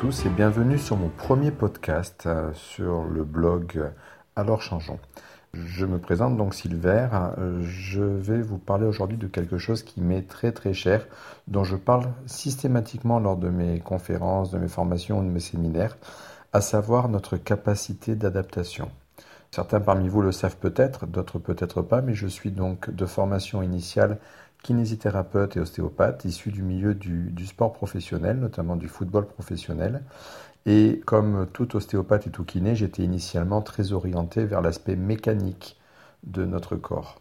tous et bienvenue sur mon premier podcast euh, sur le blog Alors Changeons. Je me présente donc Silver. Je vais vous parler aujourd'hui de quelque chose qui m'est très très cher, dont je parle systématiquement lors de mes conférences, de mes formations ou de mes séminaires, à savoir notre capacité d'adaptation. Certains parmi vous le savent peut-être, d'autres peut-être pas, mais je suis donc de formation initiale kinésithérapeute et ostéopathe issu du milieu du, sport professionnel, notamment du football professionnel. Et comme tout ostéopathe et tout kiné, j'étais initialement très orienté vers l'aspect mécanique de notre corps.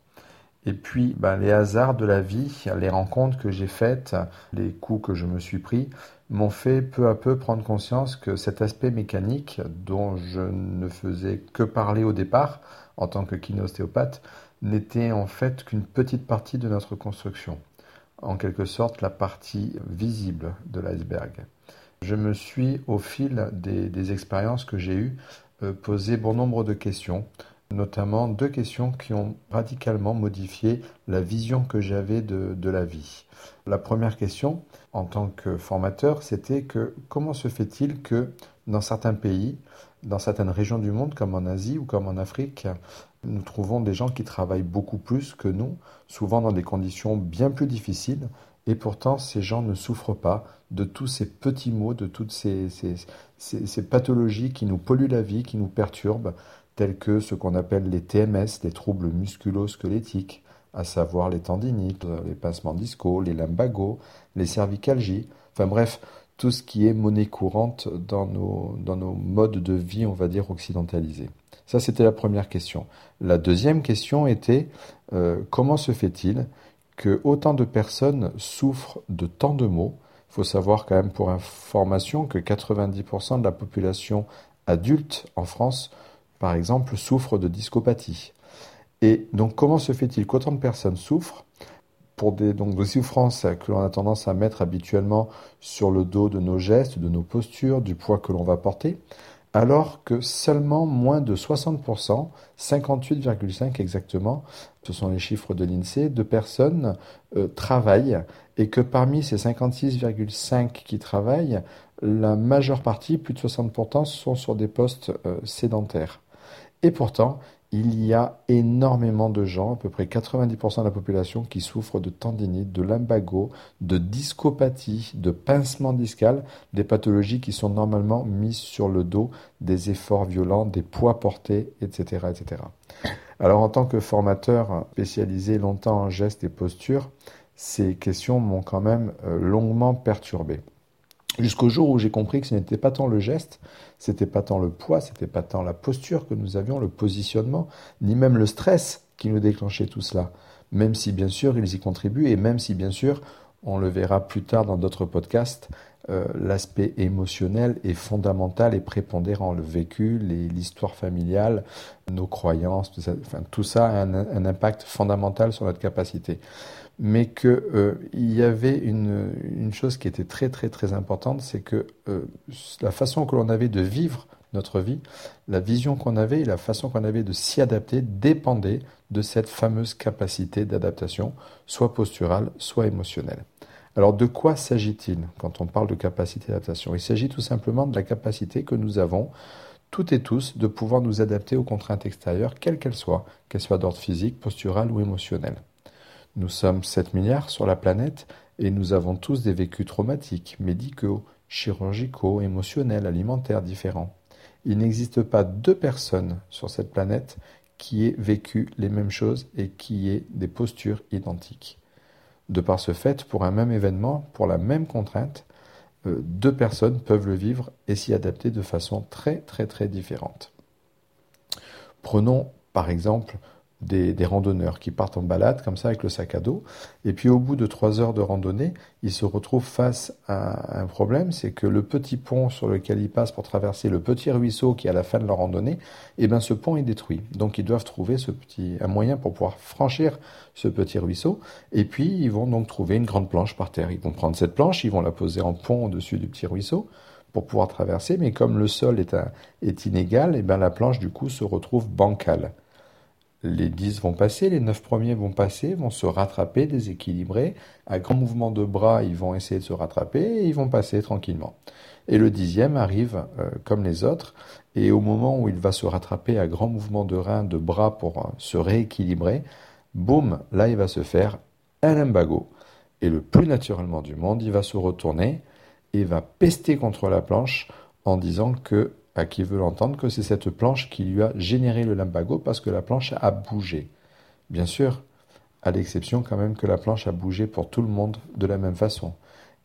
Et puis, ben, les hasards de la vie, les rencontres que j'ai faites, les coups que je me suis pris, m'ont fait peu à peu prendre conscience que cet aspect mécanique, dont je ne faisais que parler au départ en tant que kiné-ostéopathe, n'était en fait qu'une petite partie de notre construction, en quelque sorte la partie visible de l'iceberg. Je me suis, au fil des, expériences que j'ai eues, euh, posé bon nombre de questions, notamment deux questions qui ont radicalement modifié la vision que j'avais de, de, la vie. La première question, en tant que formateur, c'était que comment se fait-il que dans certains pays, dans certaines régions du monde, comme en Asie ou comme en Afrique, nous trouvons des gens qui travaillent beaucoup plus que nous, souvent dans des conditions bien plus difficiles, et pourtant ces gens ne souffrent pas de tous ces petits maux, de toutes ces, ces, pathologies qui nous polluent la vie, qui nous perturbent, telles que ce qu'on appelle les TMS, les troubles musculo-squelettiques, à savoir les tendinites, les pincements discaux, les lumbagos, les cervicalgies, enfin bref, tout ce qui est monnaie courante dans nos, dans nos modes de vie, on va dire, occidentalisés. Ça, c'était la première question. La deuxième question était euh, comment se fait-il que autant de personnes souffrent de tant de maux? Il faut savoir quand même pour information que 90% de la population adulte en France, par exemple, souffre de discopathie. Et donc comment se fait-il qu'autant de personnes souffrent pour des, donc, des souffrances que l'on a tendance à mettre habituellement sur le dos de nos gestes, de nos postures, du poids que l'on va porter, alors que seulement moins de 60%, 58,5 exactement, ce sont les chiffres de l'INSEE, de personnes euh, travaillent et que parmi ces 56,5 qui travaillent, la majeure partie, plus de 60%, sont sur des postes euh, sédentaires. Et pourtant, il y a énormément de gens, à peu près 90% de la population, qui souffrent de tendinite, de lumbago, de discopathie, de pincement discal, des pathologies qui sont normalement mises sur le dos des efforts violents, des poids portés, etc., etc. Alors, en tant que formateur spécialisé longtemps en gestes et postures, ces questions m'ont quand même euh, longuement perturbé. Jusqu'au jour où j'ai compris que ce n'était pas tant le geste, c'était pas tant le poids, c'était pas tant la posture que nous avions, le positionnement, ni même le stress qui nous déclenchait tout cela. Même si bien sûr ils y contribuent et même si bien sûr, on le verra plus tard dans d'autres podcasts, euh, l'aspect émotionnel est fondamental et prépondérant. Le vécu, l'histoire familiale, nos croyances, tout ça, tout ça a un, impact fondamental sur notre capacité. Mais qu'il euh, y avait une, une, chose qui était très très très importante, c'est que euh, la façon que l'on avait de vivre notre vie, la vision qu'on avait et la façon qu'on avait de s'y adapter dépendait de cette fameuse capacité d'adaptation, soit posturale, soit émotionnelle. Alors de quoi s'agit-il quand on parle de capacité d'adaptation? Il s'agit tout simplement de la capacité que nous avons, toutes et tous, de pouvoir nous adapter aux contraintes extérieures, quelles qu'elles soient, qu'elles soient d'ordre physique, postural ou émotionnel. Nous sommes 7 milliards sur la planète et nous avons tous des vécus traumatiques, médicaux, chirurgicaux, émotionnels, alimentaires différents. Il n'existe pas deux personnes sur cette planète qui aient vécu les mêmes choses et qui aient des postures identiques. De par ce fait, pour un même événement, pour la même contrainte, euh, deux personnes peuvent le vivre et s'y adapter de façon très très très différente. Prenons par exemple des, randonneurs qui partent en balade comme ça avec le sac à dos. Et puis au bout de trois heures de randonnée, ils se retrouvent face à un problème, c'est que le petit pont sur lequel ils passent pour traverser le petit ruisseau qui est à la fin de leur randonnée, eh bien ce pont est détruit. Donc ils doivent trouver ce petit, un moyen pour pouvoir franchir ce petit ruisseau. Et puis ils vont donc trouver une grande planche par terre. Ils vont prendre cette planche, ils vont la poser en pont au-dessus du petit ruisseau pour pouvoir traverser, mais comme le sol est, est inégal, eh bien la planche du coup se retrouve bancale. Les 10 vont passer, les 9 premiers vont passer, vont se rattraper, déséquilibrer. À grand mouvement de bras, ils vont essayer de se rattraper et ils vont passer tranquillement. Et le dixième arrive euh, comme les autres, et au moment où il va se rattraper à grand mouvement de reins, de bras pour euh, se rééquilibrer, boum, là il va se faire un limbago. Et le plus naturellement du monde, il va se retourner et va pester contre la planche en disant que qui veut l'entendre que c'est cette planche qui lui a généré le limbago parce que la planche a bougé. Bien sûr, à l'exception quand même que la planche a bougé pour tout le monde de la même façon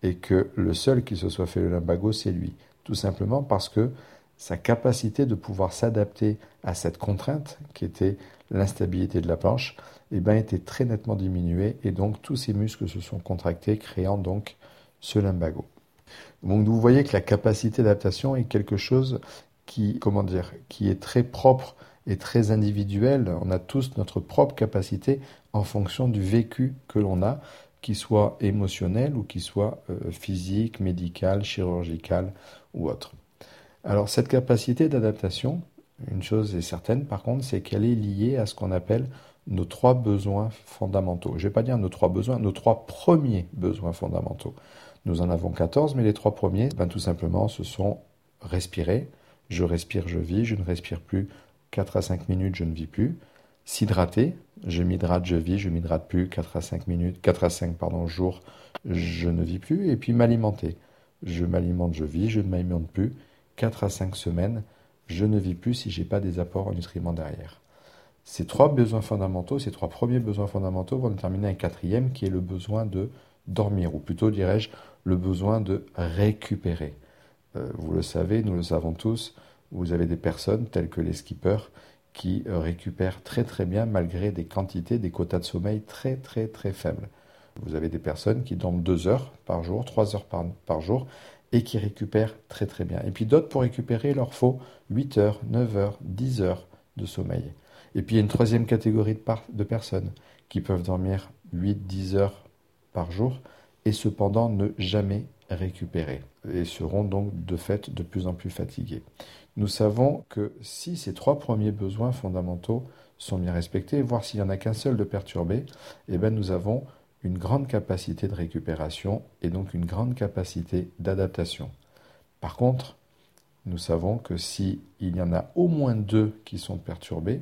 et que le seul qui se soit fait le limbago, c'est lui. Tout simplement parce que sa capacité de pouvoir s'adapter à cette contrainte qui était l'instabilité de la planche, eh ben, était très nettement diminuée et donc tous ses muscles se sont contractés, créant donc ce limbago. Donc vous voyez que la capacité d'adaptation est quelque chose qui, comment dire, qui est très propre et très individuel. On a tous notre propre capacité en fonction du vécu que l'on a, qu'il soit émotionnel ou qu'il soit euh, physique, médical, chirurgical ou autre. Alors cette capacité d'adaptation, une chose est certaine par contre, c'est qu'elle est liée à ce qu'on appelle nos trois besoins fondamentaux. Je ne vais pas dire nos trois besoins, nos trois premiers besoins fondamentaux. Nous en avons 14, mais les trois premiers, ben, tout simplement, ce sont respirer. Je respire, je vis. Je ne respire plus. 4 à 5 minutes, je ne vis plus. S'hydrater. Je m'hydrate, je vis. Je m'hydrate plus. 4 à 5 minutes, 4 à 5 pardon, jours, je ne vis plus. Et puis m'alimenter. Je m'alimente, je vis. Je ne m'alimente plus. 4 à 5 semaines, je ne vis plus si je n'ai pas des apports en nutriments derrière. Ces trois besoins fondamentaux, ces trois premiers besoins fondamentaux vont déterminer un quatrième qui est le besoin de dormir, ou plutôt dirais-je le besoin de récupérer. Euh, vous le savez, nous le savons tous, vous avez des personnes telles que les skippers qui euh, récupèrent très très bien malgré des quantités, des quotas de sommeil très très très faibles. Vous avez des personnes qui dorment 2 heures par jour, 3 heures par, jour et qui récupèrent très très bien. Et puis d'autres, pour récupérer, il leur faut 8 heures, 9 heures, 10 heures de sommeil. Et puis il y a une troisième catégorie de, personnes qui peuvent dormir 8-10 heures par jour et cependant ne jamais récupérer et seront donc de fait de plus en plus fatigués. Nous savons que si ces trois premiers besoins fondamentaux sont bien respectés, voire s'il n'y en a qu'un seul de perturbé, eh bien nous avons une grande capacité de récupération et donc une grande capacité d'adaptation. Par contre, nous savons que si il y en a au moins deux qui sont perturbés,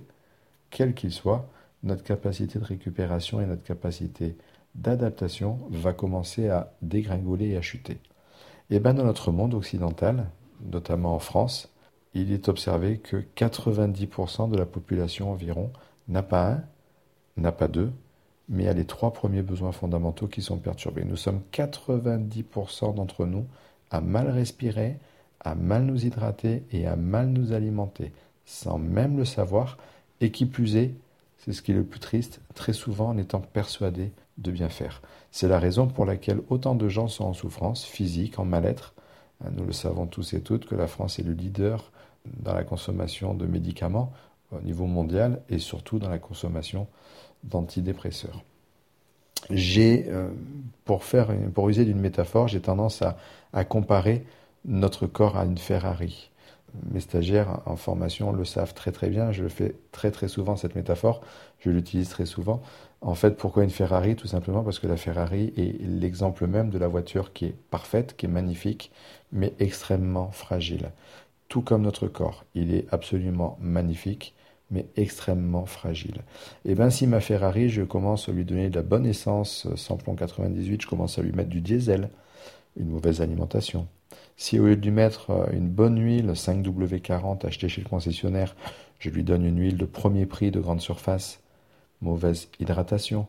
quels qu'ils soient, notre capacité de récupération et notre capacité d'adaptation va commencer à dégringoler et à chuter. Et bien dans notre monde occidental, notamment en France, il est observé que 90% de la population environ n'a pas un, n'a pas deux, mais a les trois premiers besoins fondamentaux qui sont perturbés. Nous sommes 90% d'entre nous à mal respirer, à mal nous hydrater et à mal nous alimenter, sans même le savoir, et qui plus est, c'est ce qui est le plus triste, très souvent en étant persuadés de bien faire. C'est la raison pour laquelle autant de gens sont en souffrance physique, en mal-être. Hein, nous le savons tous et toutes que la France est le leader dans la consommation de médicaments au niveau mondial et surtout dans la consommation d'antidépresseurs. J'ai, euh, pour, faire, user d'une métaphore, j'ai tendance à, à comparer notre corps à une Ferrari mes stagiaires en formation le savent très très bien. Je le fais très très souvent cette métaphore. Je l'utilise très souvent. En fait, pourquoi une Ferrari? Tout simplement parce que la Ferrari est l'exemple même de la voiture qui est parfaite, qui est magnifique, mais extrêmement fragile. Tout comme notre corps, il est absolument magnifique, mais extrêmement fragile. Et eh bien si ma Ferrari, je commence à lui donner de la bonne essence, sans plomb 98, je commence à lui mettre du diesel, une mauvaise alimentation. Si au lieu de lui mettre euh, une bonne huile 5W40 achetée chez le concessionnaire, je lui donne une huile de premier prix de grande surface, mauvaise hydratation.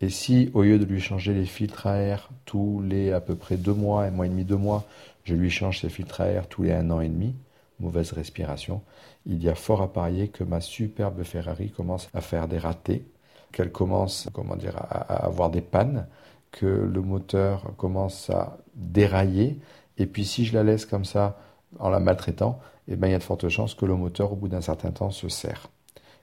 Et si, au lieu de lui changer les filtres à air tous les à peu près deux mois, un mois et demi, deux mois, je lui change ses filtres à air tous les un an et demi, mauvaise respiration, il y a fort à parier que ma superbe Ferrari commence à faire des ratés, qu'elle commence, comment dire, à avoir des pannes, que le moteur commence à dérailler, et puis si je la laisse comme ça en la maltraitant, eh ben, il y a de fortes chances que le moteur, au bout d'un certain temps, se serre.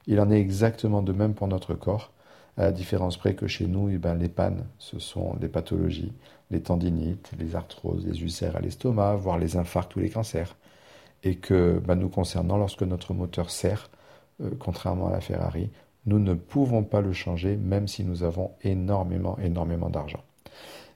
Il en est exactement de même pour notre corps, à la différence près que chez nous, eh ben, les pannes, ce sont les pathologies, les tendinites, les arthroses, les ulcères à l'estomac, voire les infarcts ou les cancers. Et que ben, nous concernant, lorsque notre moteur serre, euh, contrairement à la Ferrari, nous ne pouvons pas le changer même si nous avons énormément, énormément d'argent.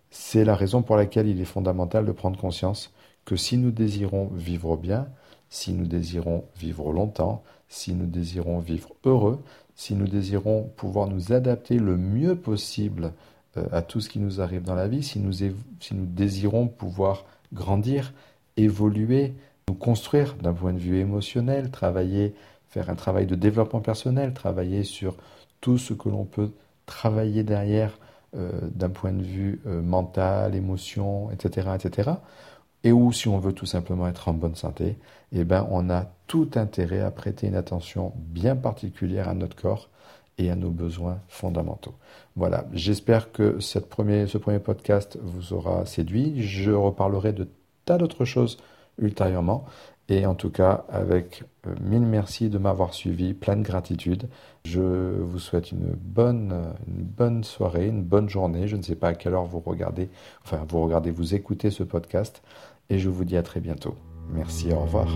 C'est la raison pour laquelle il est fondamental de prendre conscience que si nous désirons vivre bien, si nous désirons vivre longtemps, si nous désirons vivre heureux, si nous désirons pouvoir nous adapter le mieux possible euh, à tout ce qui nous arrive dans la vie, si nous, si nous désirons pouvoir grandir, évoluer, nous construire d'un point de vue émotionnel, travailler, faire un travail de développement personnel, travailler sur tout ce que l'on peut travailler derrière euh, d'un point de vue euh, mental, émotion, etc., etc. Et ou si on veut tout simplement être en bonne santé, eh ben on a tout intérêt à prêter une attention bien particulière à notre corps et à nos besoins fondamentaux. Voilà, j'espère que ce premier podcast vous aura séduit. Je reparlerai de tas d'autres choses ultérieurement. Et en tout cas, avec euh, mille merci de m'avoir suivi, plein de gratitude. Je vous souhaite une bonne, une bonne soirée, une bonne journée. Je ne sais pas à quelle heure vous regardez, enfin vous regardez, vous écoutez ce podcast. Et je vous dis à très bientôt. Merci, au revoir.